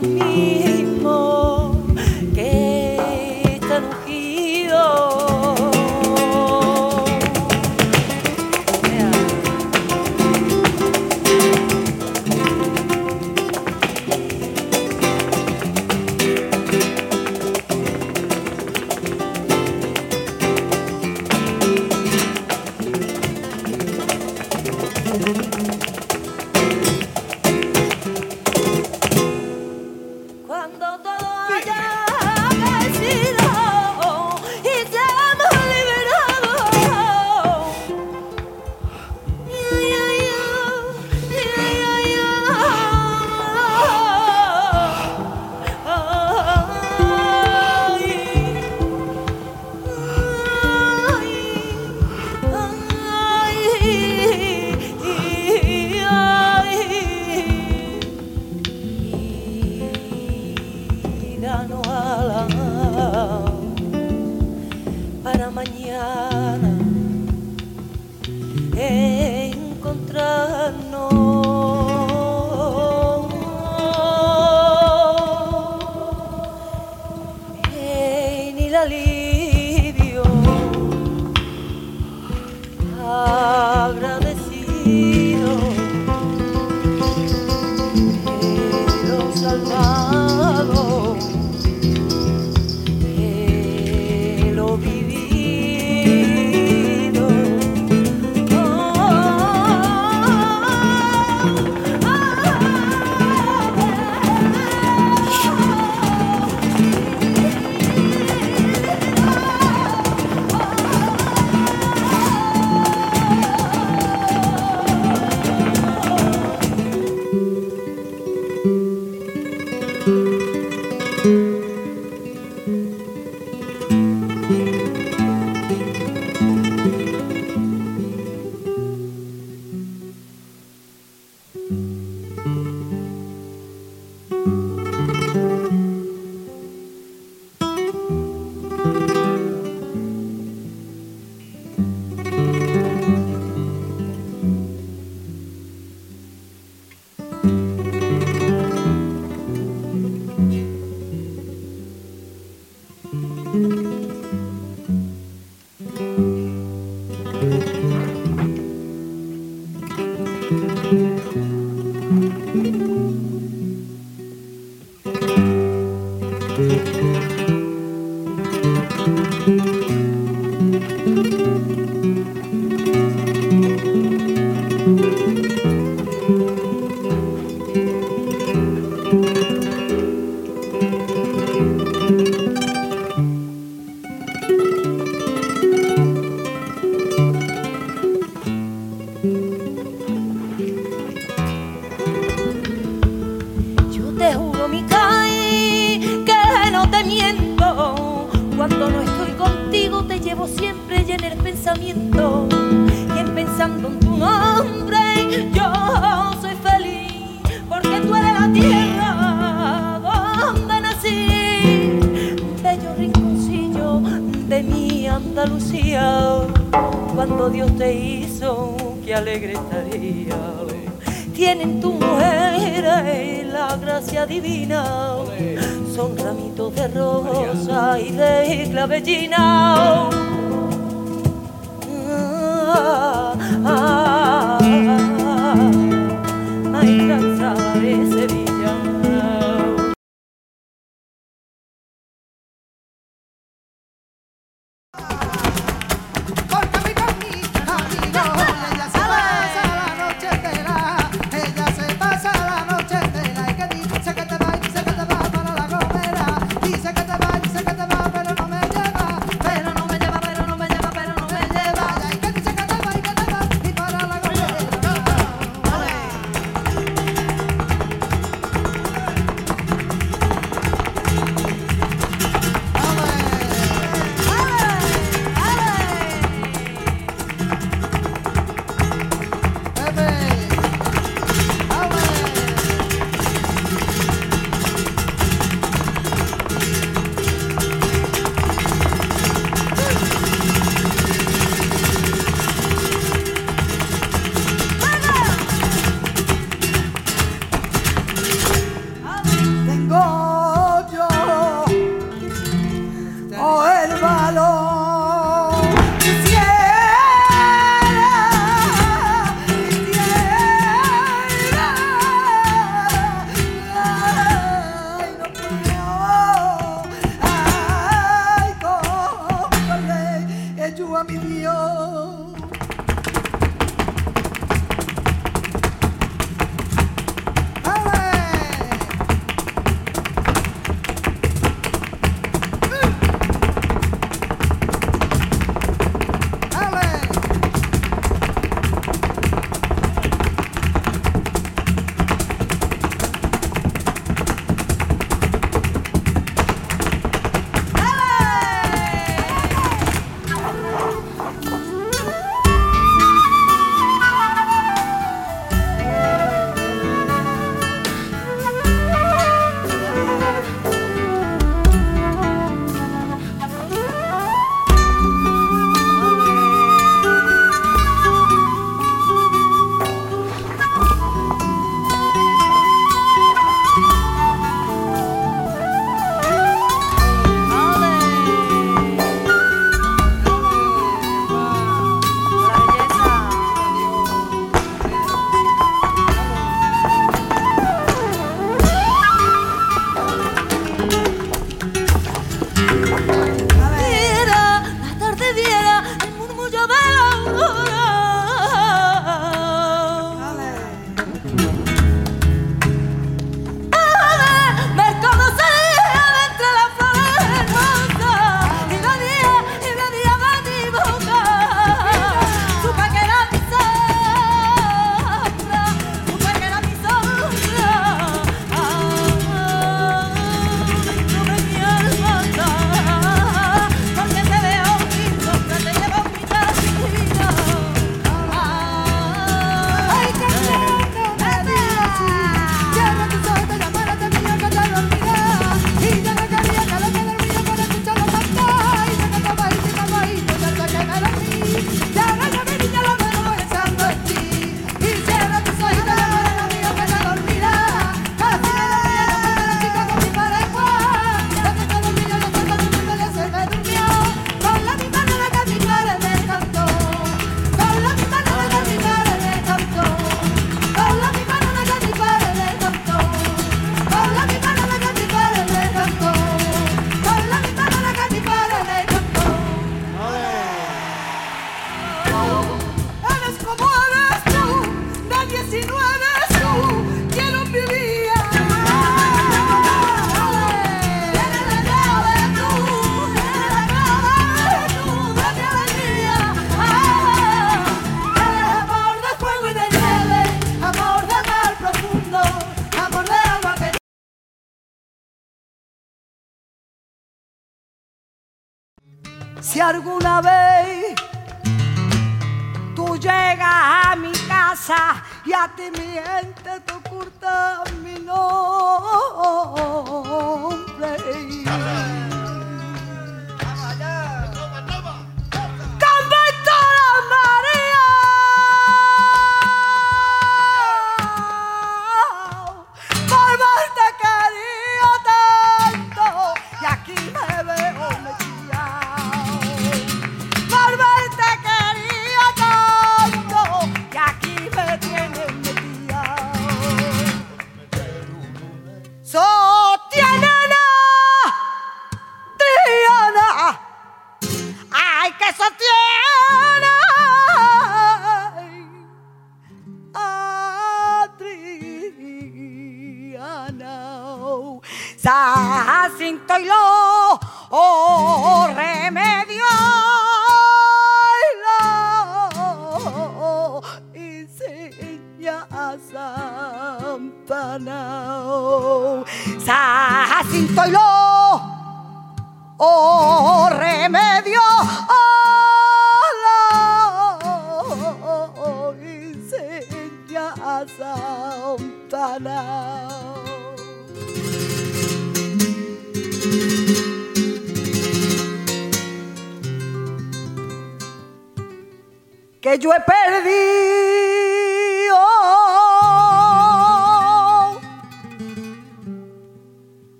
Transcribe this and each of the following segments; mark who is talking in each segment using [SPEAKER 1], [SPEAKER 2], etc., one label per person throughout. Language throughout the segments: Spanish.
[SPEAKER 1] que son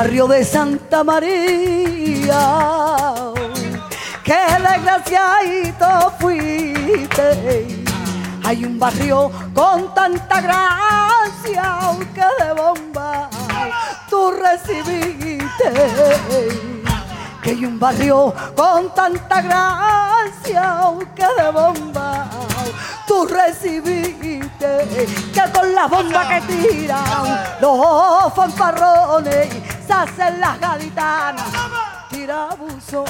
[SPEAKER 2] barrio de Santa María. Qué desgraciadito fuiste. Hay un barrio con tanta gracia que de bomba tú recibiste. Que hay un barrio con tanta gracia que de bomba tú recibiste. Que con la bomba que tiran los fanfarrones hacen las gaditanas.
[SPEAKER 3] Tira buzón.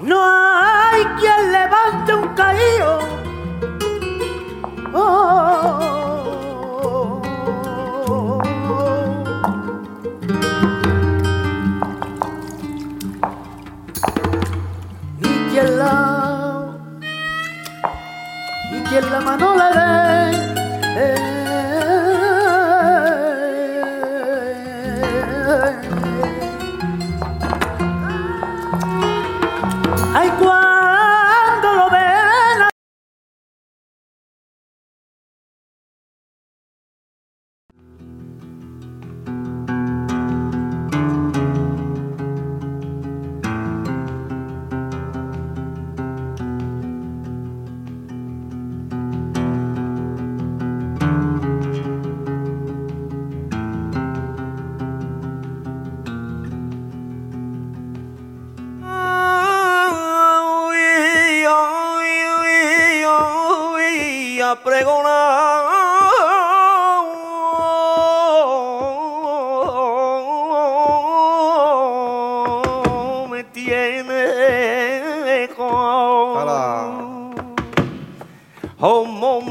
[SPEAKER 3] No
[SPEAKER 4] hay quien levante un caído. Ni quien la, ni quien la mano le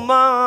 [SPEAKER 3] como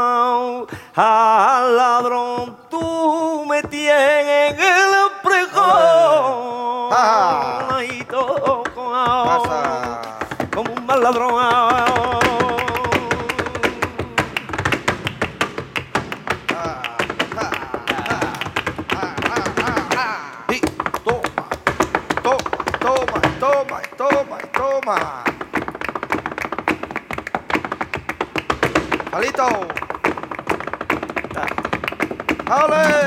[SPEAKER 5] Ha det!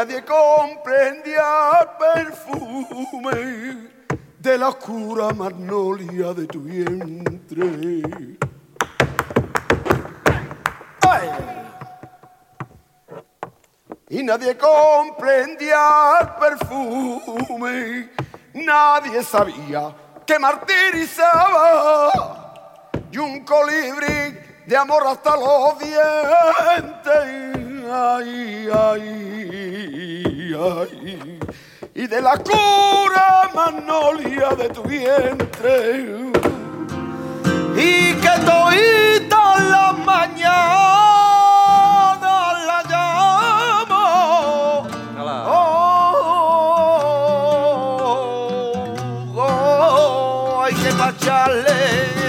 [SPEAKER 5] Nadie comprendía el perfume de la oscura magnolia de tu vientre. Ay. Y nadie comprendía el perfume, nadie sabía que martirizaba y un colibrí de amor hasta los dientes. Ay, ay, ay. Y de la cura magnolia de tu vientre. Y que
[SPEAKER 6] todas
[SPEAKER 3] las
[SPEAKER 6] mañanas la
[SPEAKER 7] llamo. Oh, oh, oh, hay que pacharle.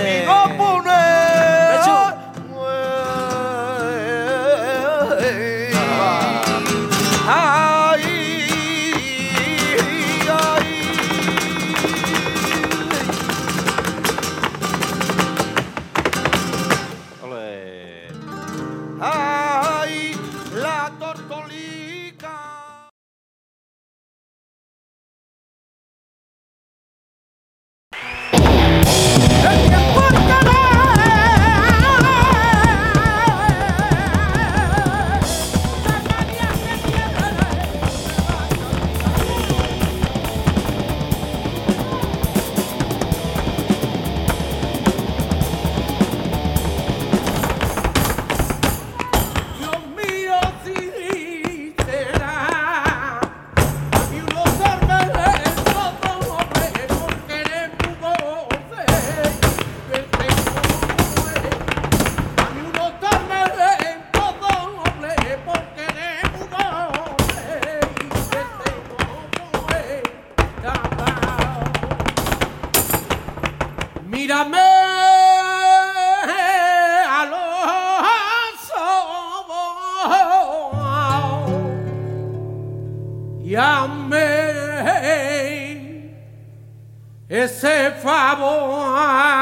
[SPEAKER 7] 你。Llame ese favor.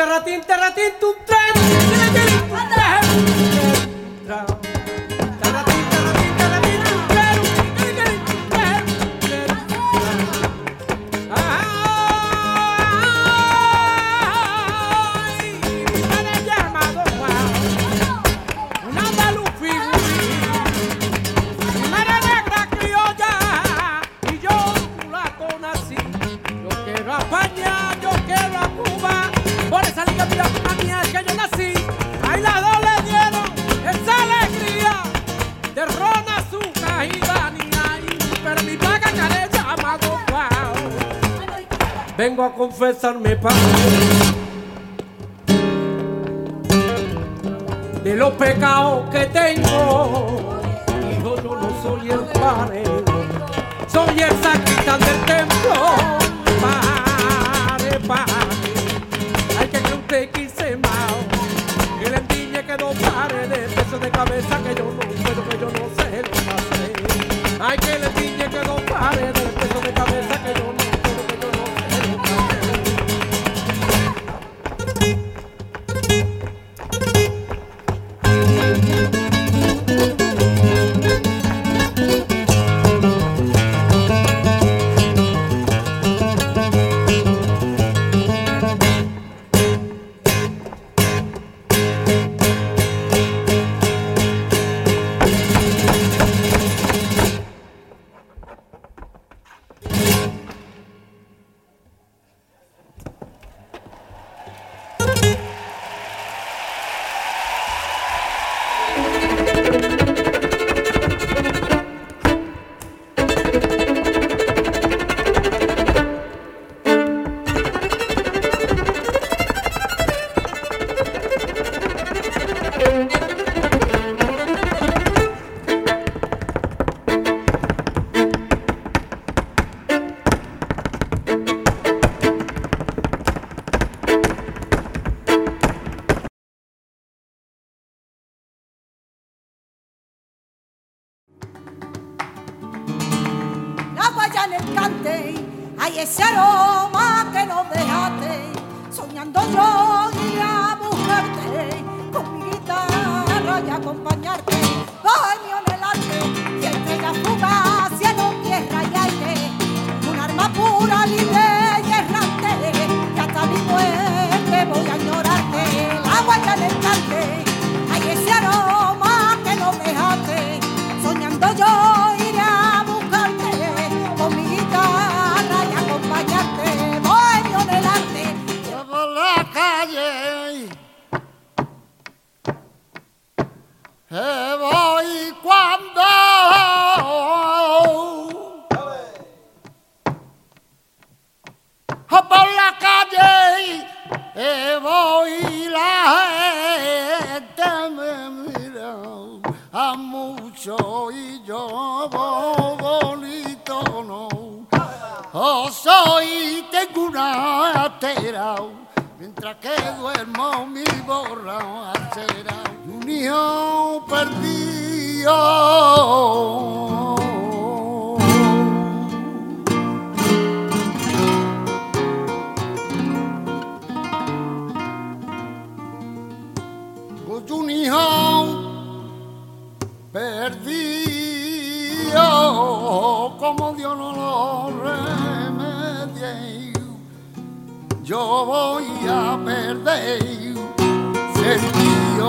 [SPEAKER 7] Tarratín, tarratín, tum, tren. vengo a confesar mi. De los pecados que tengo, hijo, yo no soy el padre, soy el sacristán del templo. Padre, padre, hay que que usted quise más. Que le endiñe que no pare de peso de cabeza que yo no puedo, que yo no sé lo que. Hay que le que
[SPEAKER 8] duermo mi borrachera, un hijo perdido. Un perdido, como Dios no lo yo voy a perder sentido.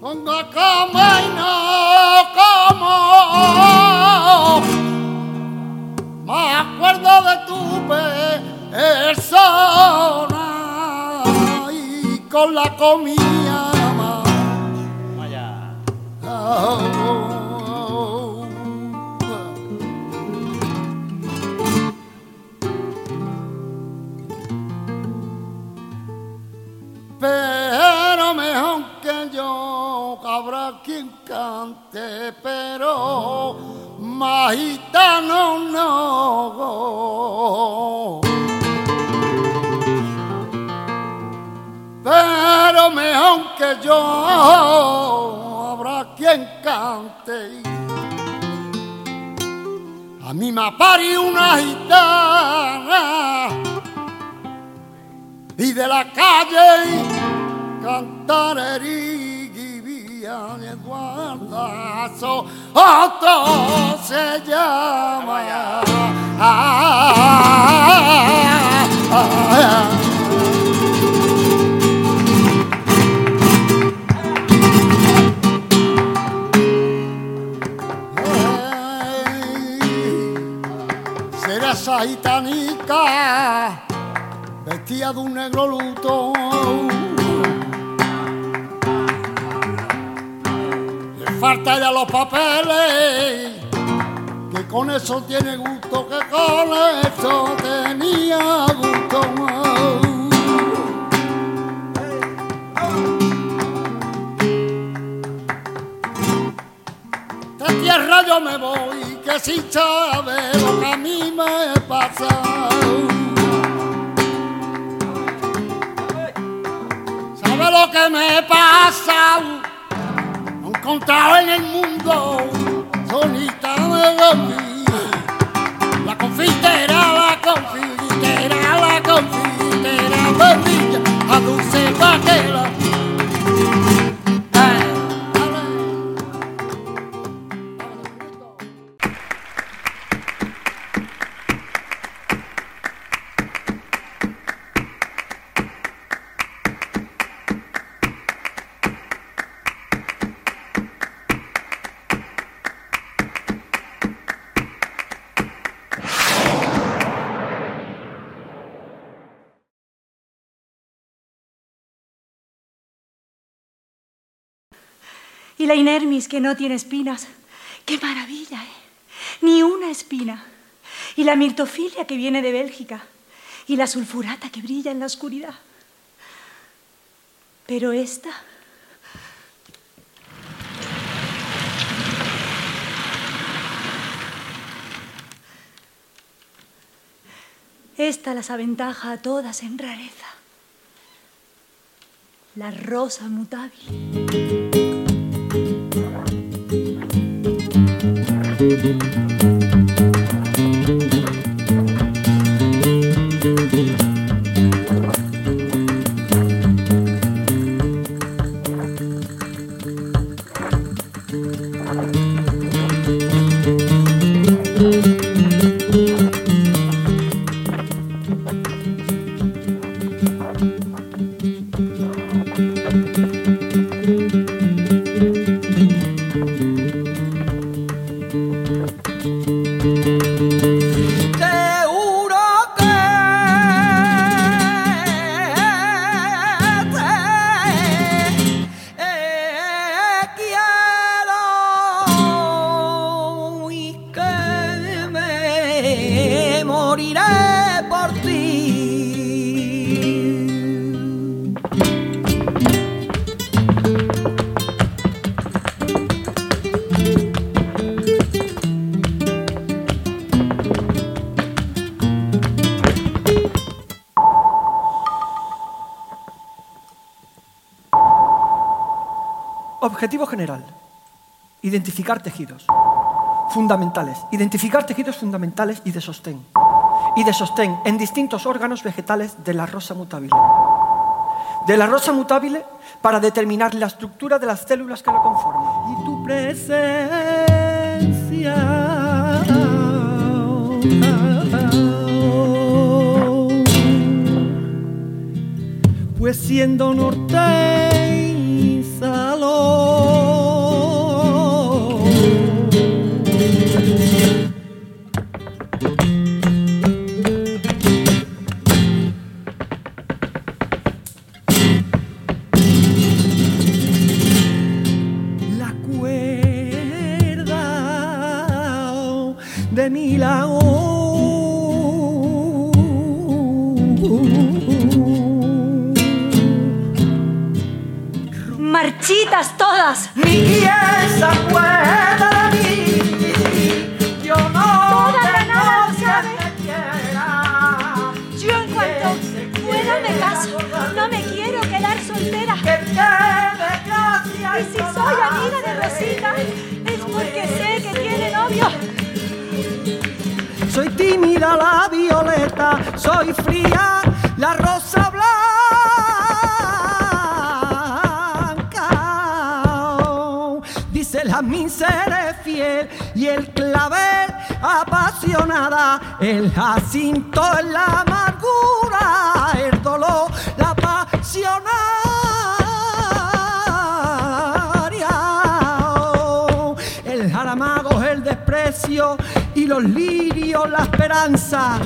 [SPEAKER 8] Pongo como y no como me acuerdo de tu persona con la comida. Oh, Pero mejor que yo habrá quien cante, pero más gitano no. Pero mejor que yo habrá quien cante. A mí me pari una gitana y de la calle cantareri vivian guardazo otro se llama Ah, ah, ah. Esa gitanica vestida de un negro luto. Le falta ya los papeles, que con eso tiene gusto, que con eso tenía gusto. De tierra yo me voy, que sin saber lo que a mí me pasa. ¿Sabe lo que me pasa? No encontrado en el mundo sonita de dormir. La confitera, la confitera, la confitera, bendita, a dulce vaquera.
[SPEAKER 1] La inermis que no tiene espinas. ¡Qué maravilla, eh! Ni una espina. Y la mirtofilia que viene de Bélgica. Y la sulfurata que brilla en la oscuridad. Pero esta... Esta las aventaja a todas en rareza. La rosa mutable.
[SPEAKER 9] thank you Tejidos fundamentales. Identificar tejidos fundamentales y de sostén. Y de sostén en distintos órganos vegetales de la rosa mutable. De la rosa mutable para determinar la estructura de las células que lo conforman. Y tu presencia. Pues siendo norte y salón. Mi
[SPEAKER 1] Marchitas todas.
[SPEAKER 7] Se acuerda de mí. Yo no
[SPEAKER 1] Toda sabe.
[SPEAKER 7] me quiera.
[SPEAKER 1] Yo en cuanto pueda me caso. No me quiero quedar soltera.
[SPEAKER 7] Que
[SPEAKER 1] Y si soy amiga de Rosita, es porque sé que tiene novio.
[SPEAKER 7] Soy tímida la violeta, soy fría la rosa blanca. Dice la miseria fiel y el clavel apasionada, el jacinto en la amargura, el dolor, y los lirios la esperanza.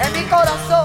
[SPEAKER 1] En
[SPEAKER 2] mi corazón.